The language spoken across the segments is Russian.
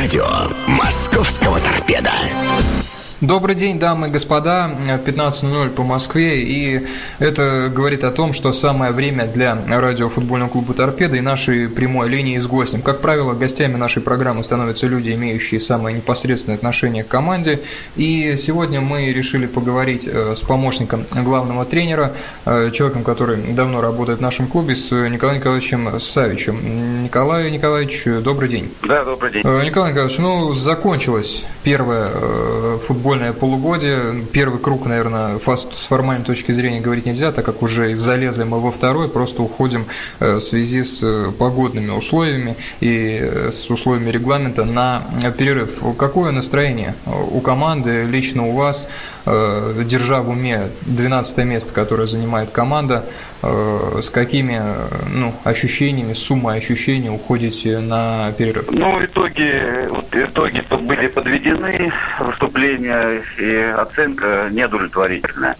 радио «Московского торпеда». Добрый день, дамы и господа. 15.00 по Москве. И это говорит о том, что самое время для радиофутбольного клуба «Торпеда» и нашей прямой линии с гостем. Как правило, гостями нашей программы становятся люди, имеющие самое непосредственное отношение к команде. И сегодня мы решили поговорить э, с помощником главного тренера, э, человеком, который давно работает в нашем клубе, с Николаем Николаевичем Савичем. Николай Николаевич, добрый день. Да, добрый день. Э, Николай Николаевич, ну, закончилась первая футбольная футбольное полугодие. Первый круг, наверное, с формальной точки зрения говорить нельзя, так как уже залезли мы во второй, просто уходим э, в связи с э, погодными условиями и э, с условиями регламента на перерыв. Какое настроение у команды, лично у вас, держа в уме 12 место, которое занимает команда, с какими ну, ощущениями, суммой ощущений уходите на перерыв? Ну, итоги, вот, итоги были подведены, выступления и оценка неудовлетворительная.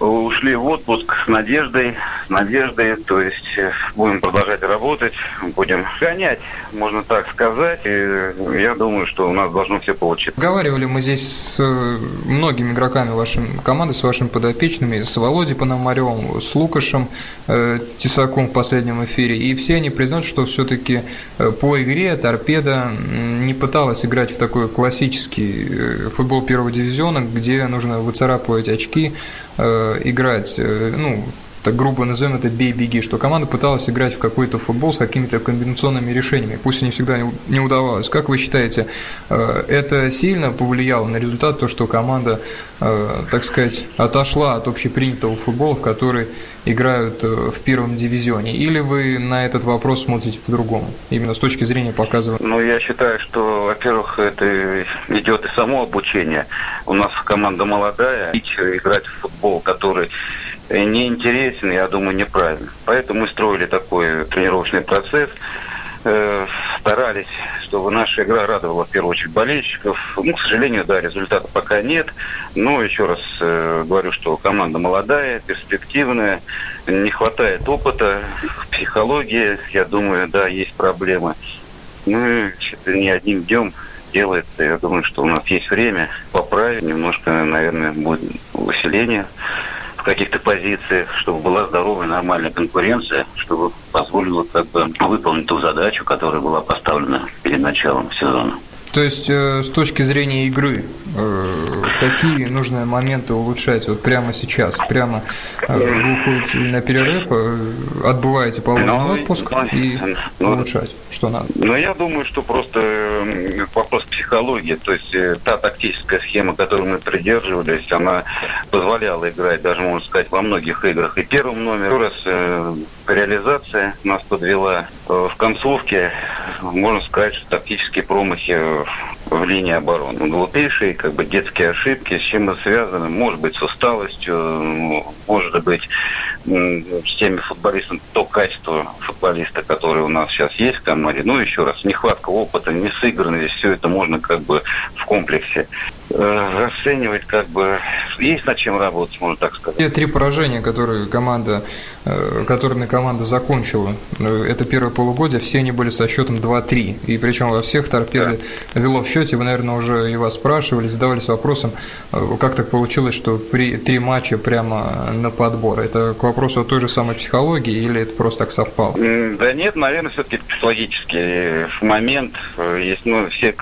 Ушли в отпуск с надеждой, с надеждой, то есть э, будем продолжать работать, будем гонять, можно так сказать. И я думаю, что у нас должно все получиться. Говорили мы здесь с э, многими игроками вашей команды, с вашими подопечными, с Володей Пономаревым, с Лукашем э, Тесаком в последнем эфире, и все они признают, что все-таки э, по игре торпеда не пыталась играть в такой классический футбол первого дивизиона, где нужно выцарапывать очки, играть, э, ну, так грубо назовем это «бей-беги», что команда пыталась играть в какой-то футбол с какими-то комбинационными решениями, пусть не всегда не удавалось. Как вы считаете, э, это сильно повлияло на результат, то, что команда, э, так сказать, отошла от общепринятого футбола, в который играют э, в первом дивизионе? Или вы на этот вопрос смотрите по-другому, именно с точки зрения показывания? Ну, я считаю, что, во-первых, это идет и само обучение. У нас команда молодая, играть в футбол, который неинтересен, я думаю, неправильно. Поэтому мы строили такой тренировочный процесс, э, старались, чтобы наша игра радовала в первую очередь болельщиков. Ну, к сожалению, да, результата пока нет. Но еще раз э, говорю, что команда молодая, перспективная, не хватает опыта, психологии, я думаю, да, есть проблемы. Ну, не одним днем делается. Я думаю, что у нас есть время поправить. Немножко, наверное, будет усиление каких-то позициях, чтобы была здоровая, нормальная конкуренция, чтобы позволила как бы выполнить ту задачу, которая была поставлена перед началом сезона. То есть э, с точки зрения игры, э, какие нужные моменты улучшать вот прямо сейчас? Прямо э, вы уходите на перерыв, отбываете положенный ну, отпуск ну, и ну, улучшать? Что надо? Ну, я думаю, что просто вопрос психологии. То есть та тактическая схема, которую мы придерживались, она позволяла играть, даже можно сказать, во многих играх. И первым номером раз реализация нас подвела в концовке. Можно сказать, что тактические промахи в линии обороны. Глупейшие, как бы детские ошибки, с чем это связано? Может быть, с усталостью, может быть, с теми футболистами, то качество футболиста, который у нас сейчас есть в команде. Ну, еще раз, нехватка опыта, несыгранность, все это можно как бы в комплексе расценивать, как бы есть над чем работать, можно так сказать. Те три поражения, которые команда, э, которыми команда закончила, э, это первое полугодие, все они были со счетом 2-3. И причем во всех торпеды да. вело в счете. Вы, наверное, уже и вас спрашивали, задавались вопросом, э, как так получилось, что при три матча прямо на подбор. Это к вопросу о той же самой психологии или это просто так совпало? Да нет, наверное, все-таки психологический момент. Есть, ну, все,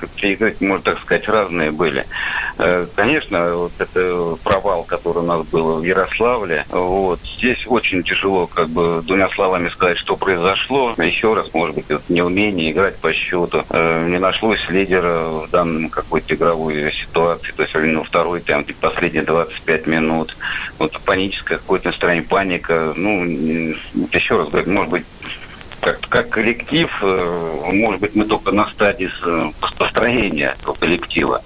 можно так сказать, разные были. Конечно, вот это провал, который у нас был в Ярославле. Вот. Здесь очень тяжело как бы двумя словами сказать, что произошло. Еще раз, может быть, это неумение играть по счету. Э, не нашлось лидера в данном какой-то игровой ситуации. То есть, ну, второй, там, последние 25 минут. Вот паническое какое-то настроение, паника. Ну, еще раз говорю, может быть, как, как коллектив, э, может быть, мы только на стадии построения коллектива.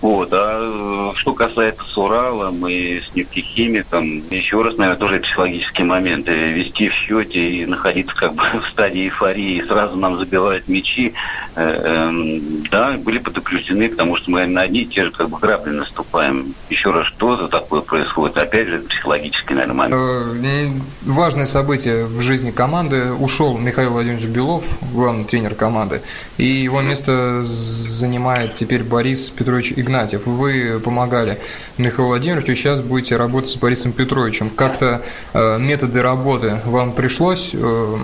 Вот. А э, что касается с Уралом и с нефтехимиком, еще раз, наверное, тоже психологические моменты. Вести в счете и находиться как бы в стадии эйфории, и сразу нам забивают мячи, э, э, да, были подключены, потому что мы на одни и те же как бы грабли наступаем. Еще раз, что за такое происходит? Опять же, психологический, наверное, момент. Э, важное событие в жизни команды. Ушел Михаил Владимирович Белов, главный тренер команды, и его место занимает теперь Борис Петрович Игнатьев. Вы помогали Михаилу Владимировичу, сейчас будете работать с Борисом Петровичем. Как-то э, методы работы вам пришлось э,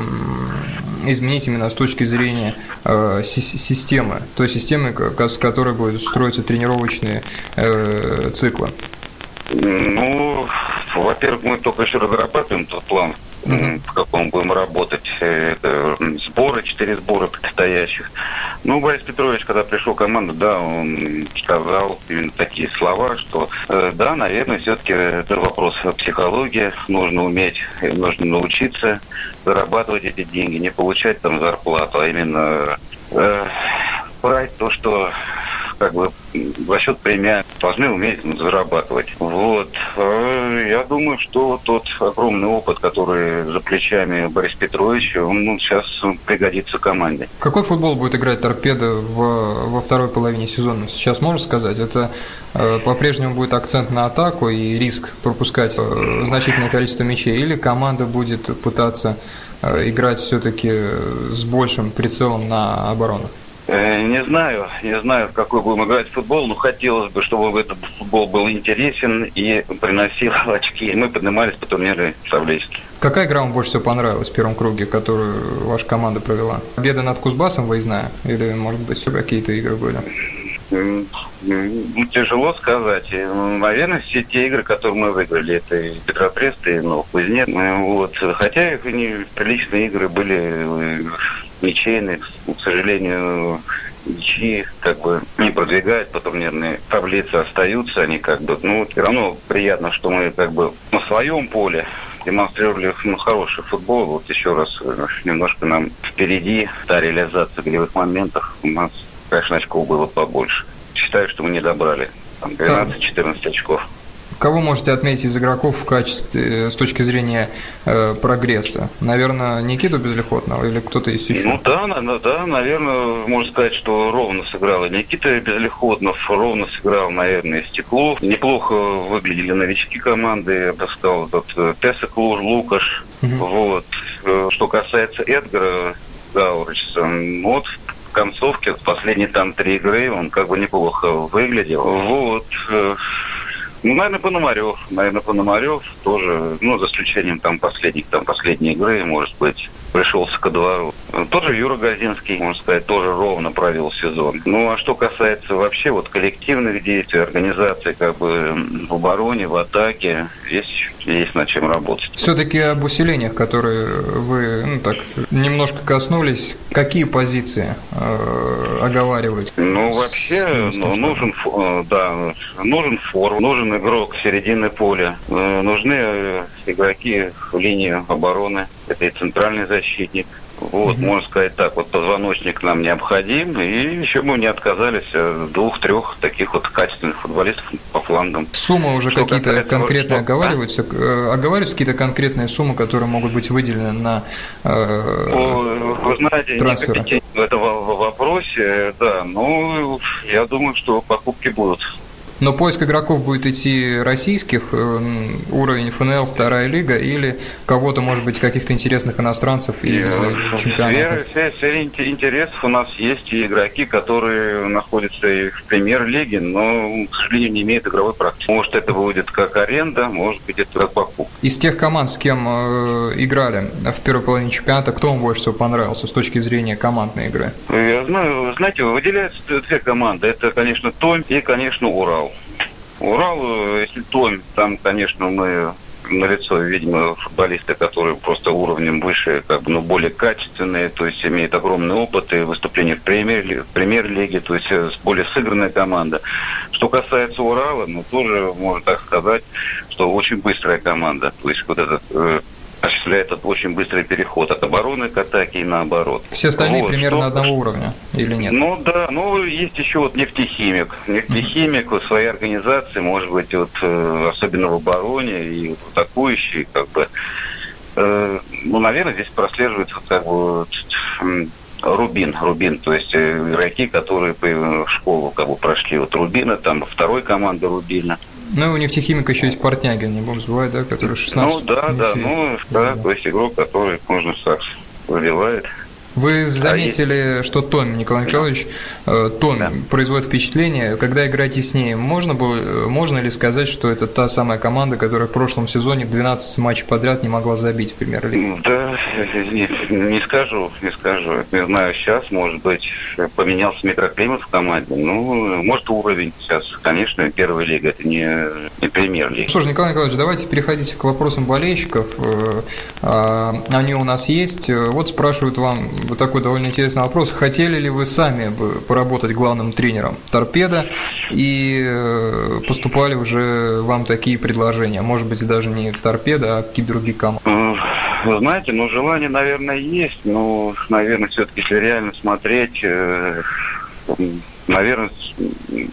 изменить именно с точки зрения э, системы, той системы, с которой будут строиться тренировочные э, циклы? Ну, во-первых, мы только еще разрабатываем тот план, в каком будем работать. Это сборы, четыре сбора предстоящих. Ну, Борис Петрович, когда пришел в команду, да, он сказал именно такие слова, что э, да, наверное, все-таки это вопрос психологии. Нужно уметь, нужно научиться зарабатывать эти деньги, не получать там зарплату, а именно э, брать то, что как бы за счет премия должны уметь зарабатывать. Вот. А я думаю, что тот огромный опыт, который за плечами Борис Петрович, он ну, сейчас пригодится команде. Какой футбол будет играть торпеда в, во второй половине сезона? Сейчас можно сказать? Это э, по-прежнему будет акцент на атаку и риск пропускать э, значительное количество мячей? Или команда будет пытаться э, играть все-таки с большим прицелом на оборону? Э, не знаю, не знаю, в какой будем играть в футбол, но хотелось бы, чтобы этот футбол был интересен и приносил очки. Мы поднимались по турниру таблички. Какая игра вам больше всего понравилась в первом круге, которую ваша команда провела? Победа над Кузбассом выездная? Или, может быть, какие-то игры были? Ну, тяжело сказать. Наверное, все те игры, которые мы выиграли, это и Петропрест, и Новокузнец. Вот. Хотя их не приличные игры были ничейных, к сожалению, ничьи как бы не продвигают по турнирной таблице, остаются они как бы, ну, все равно приятно, что мы как бы на своем поле демонстрировали ну, хороший футбол. Вот еще раз э, немножко нам впереди та реализация голевых моментов. У нас, конечно, очков было побольше. Считаю, что мы не добрали. 12-14 очков. Кого можете отметить из игроков в качестве, с точки зрения э, прогресса? Наверное, Никиту Безлихотного или кто-то из еще? Ну да, да, да, наверное, можно сказать, что ровно сыграл. Никита Безлихотнов ровно сыграл, наверное, Стеклов. Неплохо выглядели новички команды, я бы сказал, э, Тесак Луж, Лукаш. Угу. Вот. Э, что касается Эдгара Гаурича, вот в концовке, последние там три игры, он как бы неплохо выглядел. Вот. Ну, наверное, Пономарев. Наверное, Пономарев тоже, ну, за исключением там последних, там последней игры, может быть, пришелся ко двору. Тоже Юра Газинский, можно сказать, тоже ровно провел сезон. Ну, а что касается вообще вот коллективных действий, организации как бы в обороне, в атаке, здесь есть над чем работать. Все-таки об усилениях, которые вы ну, так немножко коснулись, какие позиции э, оговаривать? Ну, вообще, ну, нужен, э, да, нужен форум, нужен игрок середины поля, э, нужны э, игроки в линии обороны, это и центральный защитник, вот, угу. можно сказать так, вот позвоночник нам необходим, и еще мы не отказались от двух-трех таких вот качественных футболистов по флангам. Суммы уже какие-то конкретные что? оговариваются? А? Оговариваются какие-то конкретные суммы, которые могут быть выделены на э, Вы знаете, трансферы? в этом вопросе, да, ну, я думаю, что покупки будут. Но поиск игроков будет идти российских, э, уровень ФНЛ, вторая лига, или кого-то, может быть, каких-то интересных иностранцев из э, чемпионата? Среди интересов у нас есть и игроки, которые находятся и в премьер-лиге, но, к сожалению, не имеют игровой практики. Может, это будет как аренда, может быть, это как покупка. Из тех команд, с кем э, играли в первой половине чемпионата, кто вам больше всего понравился с точки зрения командной игры? Я знаю, знаете, выделяются две команды. Это, конечно, Том и, конечно, Урал. Урал, э, если Том, там, конечно, мы на лицо видимо, футболисты, которые просто уровнем выше, как бы, ну, более качественные, то есть имеют огромный опыт и выступления в премьер, премьер-лиге, то есть э, более сыгранная команда. Что касается Урала, ну, тоже можно так сказать, что очень быстрая команда. То есть вот этот э, осуществляет очень быстрый переход от обороны к атаке и наоборот. Все остальные вот, примерно что, одного уровня или нет? Ну да, ну есть еще вот нефтехимик. Нефтехимик в своей организации, может быть, вот э, особенно в обороне и вот атакующий, как бы, э, ну, наверное, здесь прослеживается как бы Рубин, Рубин, то есть э, игроки, которые в школу как бы прошли вот Рубина, там второй команда Рубина. Ну, у нефтехимика еще есть Портнягин, не будем забывать, да, который 16 Ну, да, да, ну, да, то есть игрок, который, можно так, забивает. Вы заметили, а что Том Николай Николаевич, э, Том да. производит впечатление. Когда играете с ней, можно, было, можно ли сказать, что это та самая команда, которая в прошлом сезоне в 12 матчей подряд не могла забить в премьер-лиге? Да, не, не скажу, не скажу. Не знаю, сейчас, может быть, поменялся микроклимат в команде. Ну, может, уровень сейчас, конечно, первая лига, это не, не премьер-лига. Что ж, Николай Николаевич, давайте переходите к вопросам болельщиков. Э, а, они у нас есть. Вот спрашивают вам вот такой довольно интересный вопрос. Хотели ли вы сами бы поработать главным тренером торпеда и э, поступали уже вам такие предложения? Может быть, даже не в торпеда, а какие-то другие команды? Знаете, ну, желание, наверное, есть, но, наверное, все-таки, если реально смотреть, э, наверное,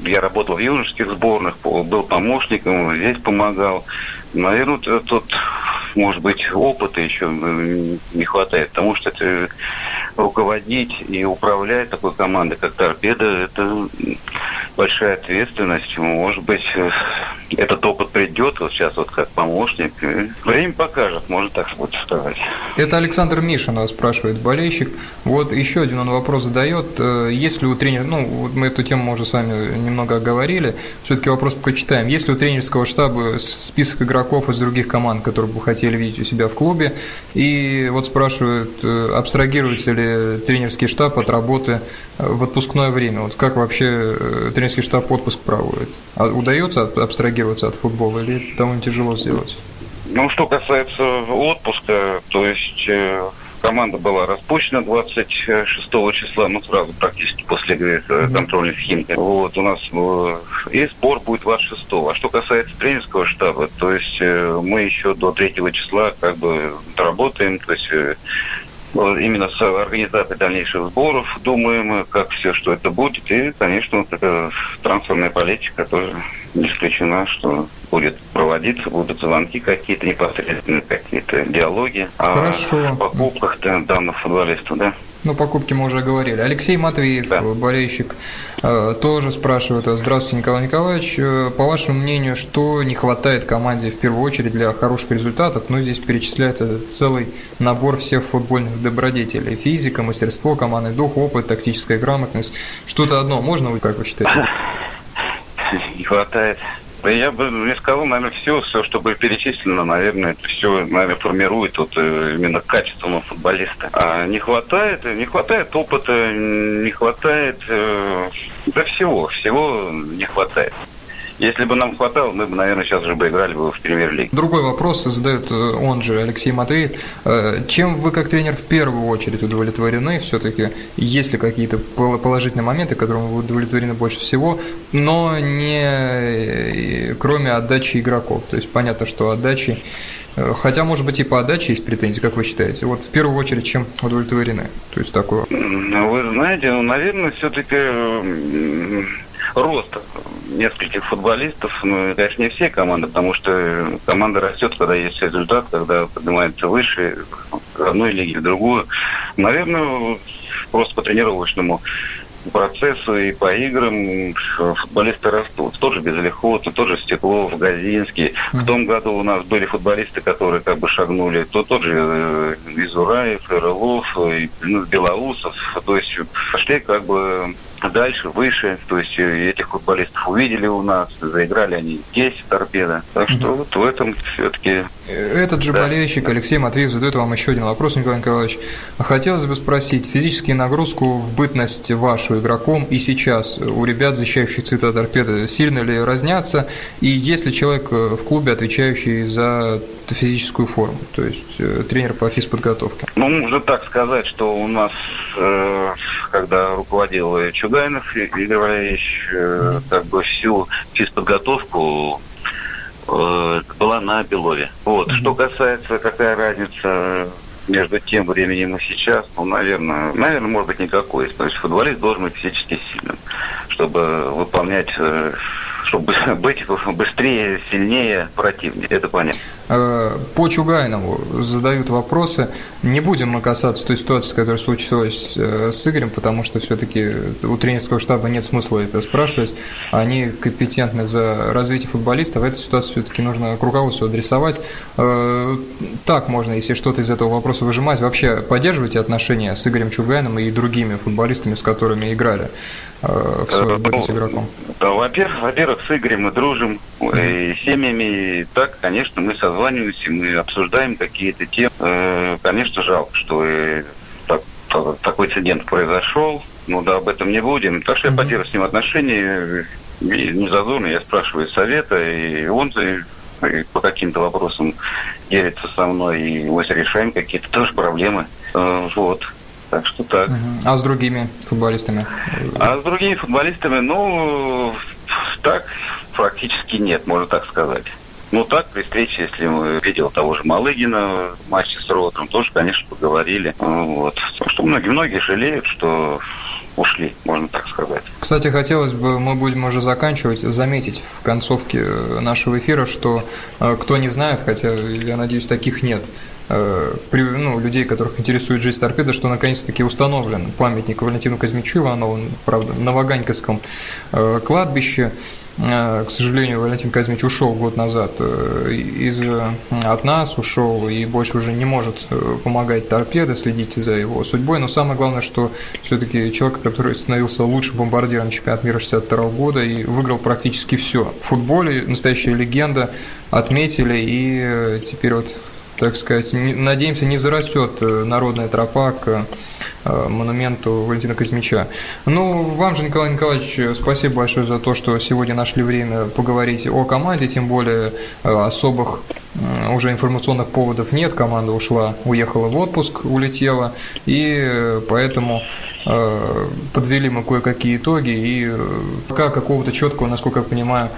я работал в юношеских сборных, был помощником, здесь помогал. Наверное, тут, может быть, опыта еще не хватает, потому что это руководить и управлять такой командой, как «Торпеда», это большая ответственность. Может быть, этот опыт придет вот сейчас вот как помощник. Время покажет, можно так будет сказать. Это Александр Мишин спрашивает, болельщик. Вот еще один он вопрос задает. Э, если у тренера, ну, вот мы эту тему уже с вами немного оговорили, все-таки вопрос прочитаем. Если у тренерского штаба список игроков из других команд, которые бы хотели видеть у себя в клубе, и вот спрашивают, э, абстрагируется ли тренерский штаб от работы э, в отпускное время? Вот как вообще тренерский штаб отпуск проводит? А удается абстрагироваться от футбола или довольно тяжело сделать? Ну, что касается отпуска, то есть э, команда была распущена 26 числа, ну, сразу практически после игры контрольной схемки. Вот, у нас э, и сбор будет 26 А что касается тренерского штаба, то есть э, мы еще до 3 числа как бы работаем, то есть э, именно с организацией дальнейших сборов думаем, как все, что это будет. И, конечно, вот эта трансферная политика тоже не исключена, что будет проводиться, будут звонки какие-то непосредственные, какие-то диалоги Хорошо. о покупках да, данных футболистов, да. Ну, покупки мы уже говорили. Алексей Матвеев, да. болельщик, э, тоже спрашивает. Здравствуйте, Николай Николаевич. Э, по вашему мнению, что не хватает команде в первую очередь для хороших результатов? Ну, здесь перечисляется целый набор всех футбольных добродетелей. Физика, мастерство, командный дух, опыт, тактическая грамотность. Что-то одно можно, вы как вы считаете? Не хватает я бы не сказал, наверное, все, все, что было перечислено, наверное, это все, наверное, формирует вот э, именно качественного футболиста. А не хватает, не хватает опыта, не хватает, э, да всего, всего не хватает. Если бы нам хватало, мы бы, наверное, сейчас уже бы играли бы в премьер-лиге. Другой вопрос задает э, он же, Алексей Матвеев. Э, чем вы, как тренер, в первую очередь удовлетворены? Все-таки есть ли какие-то положительные моменты, которым вы удовлетворены больше всего, но не э, кроме отдачи игроков? То есть понятно, что отдачи Хотя, может быть, и по отдаче есть претензии, как вы считаете? Вот в первую очередь, чем удовлетворены? То есть такое. Ну, вы знаете, ну, наверное, все-таки рост нескольких футболистов, ну, конечно, не все команды, потому что команда растет, когда есть результат, когда поднимается выше, в одной лиге, в другую. Наверное, просто по тренировочному процессу и по играм футболисты растут. Тоже Безлихот, тоже Стеклов, Газинский. В том году у нас были футболисты, которые как бы шагнули. То тот же э, Изураев, Рылов, ну, Белоусов. То есть пошли как бы дальше, выше. То есть э, этих футболистов увидели у нас, заиграли они здесь, в торпедо. Так что вот в этом все-таки... Этот же да. болельщик Алексей Матвеев задает вам еще один вопрос, Николай Николаевич. Хотелось бы спросить, физические нагрузку в бытность вашу игроком и сейчас у ребят, защищающих цвета торпеды, сильно ли разнятся? И есть ли человек э, в клубе, отвечающий за физическую форму, то есть э, тренер по физподготовке? Ну, можно так сказать, что у нас, когда руководил Чугайнов Игорь Валерьевич, как бы всю физподготовку э, была на Белове. Вот. Mm-hmm. Что касается, какая разница между тем временем и сейчас, ну, наверное, наверное, может быть, никакой. То есть футболист должен быть физически сильным, чтобы выполнять э, чтобы быть быстрее, сильнее противника. Это понятно. Э, по Чугайнову задают вопросы. Не будем мы касаться той ситуации, которая случилась э, с Игорем, потому что все-таки у тренерского штаба нет смысла это спрашивать. Они компетентны за развитие футболиста. В этой ситуации все-таки нужно к руководству адресовать. Э, так можно, если что-то из этого вопроса выжимать. Вообще поддерживаете отношения с Игорем Чугайном и другими футболистами, с которыми играли в свой быту с игроком? Во-первых, во-первых, с Игорем мы дружим, и семьями. И так, конечно, мы созваниваемся созваниваемся, мы обсуждаем какие-то темы. Э, конечно, жалко, что так, такой инцидент произошел. Ну да, об этом не будем. Так что я потерял с ним отношения. И не зазорно, я спрашиваю совета, и он и по каким-то вопросам делится со мной, и мы решаем какие-то тоже проблемы. Э, вот. Так что так. А с другими футболистами? А с другими футболистами, ну, так практически нет, можно так сказать. Ну так, при встрече, если мы видел того же Малыгина в матче с Ротором, тоже, конечно, поговорили. Вот. Что многие-многие жалеют, что ушли, можно так сказать. Кстати, хотелось бы, мы будем уже заканчивать, заметить в концовке нашего эфира, что э, кто не знает, хотя, я надеюсь, таких нет, э, ну, людей, которых интересует жизнь торпеда, что наконец-таки установлен памятник Валентину Казмичу Иванову, правда, на Ваганьковском э, кладбище. Э, к сожалению, Валентин Казмич ушел год назад э, из, э, от нас, ушел и больше уже не может помогать торпедо, следить за его судьбой. Но самое главное, что все-таки человек, который становился лучшим бомбардиром чемпионата мира 62 года и выиграл практически все. В футболе настоящая легенда, отметили, и теперь вот так сказать, надеемся, не зарастет народная тропа к Э, монументу Валентина Казмича. Ну, вам же, Николай Николаевич, спасибо большое за то, что сегодня нашли время поговорить о команде, тем более э, особых уже информационных поводов нет, команда ушла, уехала в отпуск, улетела, и поэтому э, подвели мы кое-какие итоги, и пока какого-то четкого, насколько я понимаю,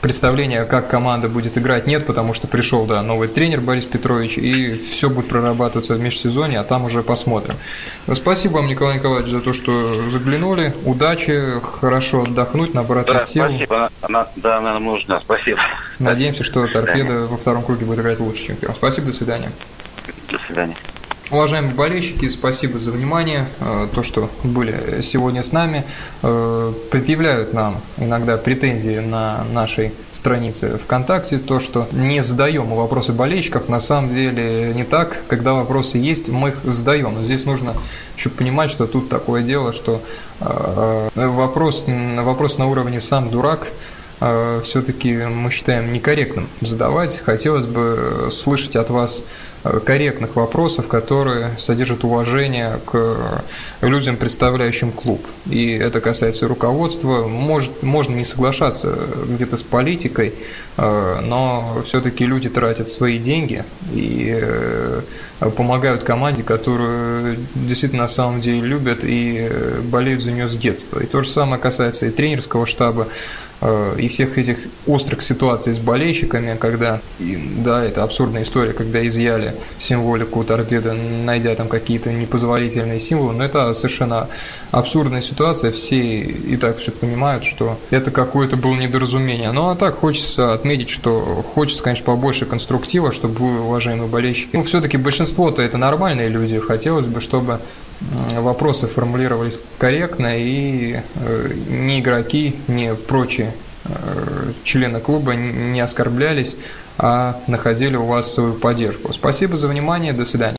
представления, как команда будет играть, нет, потому что пришел, да, новый тренер Борис Петрович, и все будет прорабатываться в межсезонье, а там уже посмотрим. Спасибо вам, Николай Николаевич, за то, что заглянули. Удачи, хорошо отдохнуть, набраться да, сил. Спасибо. Она, да, нам нужно. Спасибо. Надеемся, что торпеда во втором круге будет играть лучше, чем первом. Спасибо, до свидания. До свидания. Уважаемые болельщики, спасибо за внимание, э, то, что были сегодня с нами. Э, предъявляют нам иногда претензии на нашей странице ВКонтакте, то, что не задаем вопросы болельщиков, на самом деле не так. Когда вопросы есть, мы их задаем. Но здесь нужно еще понимать, что тут такое дело, что э, вопрос, вопрос на уровне «сам дурак» все-таки мы считаем некорректным задавать. Хотелось бы слышать от вас корректных вопросов, которые содержат уважение к людям, представляющим клуб. И это касается руководства. Может, можно не соглашаться где-то с политикой, э, но все-таки люди тратят свои деньги и э, помогают команде, которую действительно на самом деле любят и болеют за нее с детства. И то же самое касается и тренерского штаба, Э, и всех этих острых ситуаций с болельщиками, когда, да, это абсурдная история, когда изъяли символику торпеды, найдя там какие-то непозволительные символы, но это совершенно абсурдная ситуация, все и так все понимают, что это какое-то было недоразумение. Ну а так хочется отметить, что хочется, конечно, побольше конструктива, чтобы вы, уважаемые болельщики, ну все-таки большинство-то это нормальные люди, хотелось бы, чтобы вопросы формулировались корректно, и э, ни игроки, ни прочие э, члены клуба не оскорблялись, а находили у вас свою поддержку. Спасибо за внимание, до свидания.